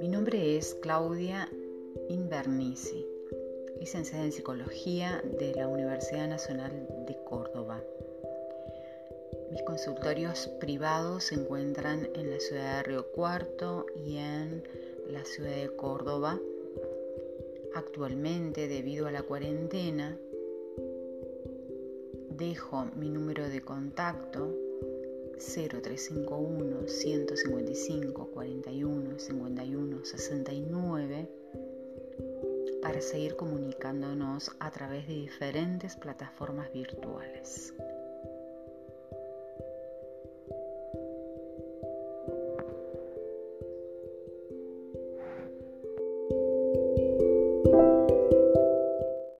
Mi nombre es Claudia Invernici, licenciada en Psicología de la Universidad Nacional de Córdoba. Mis consultorios privados se encuentran en la ciudad de Río Cuarto y en la ciudad de Córdoba. Actualmente, debido a la cuarentena, dejo mi número de contacto 0351 155 41 51 69 para seguir comunicándonos a través de diferentes plataformas virtuales.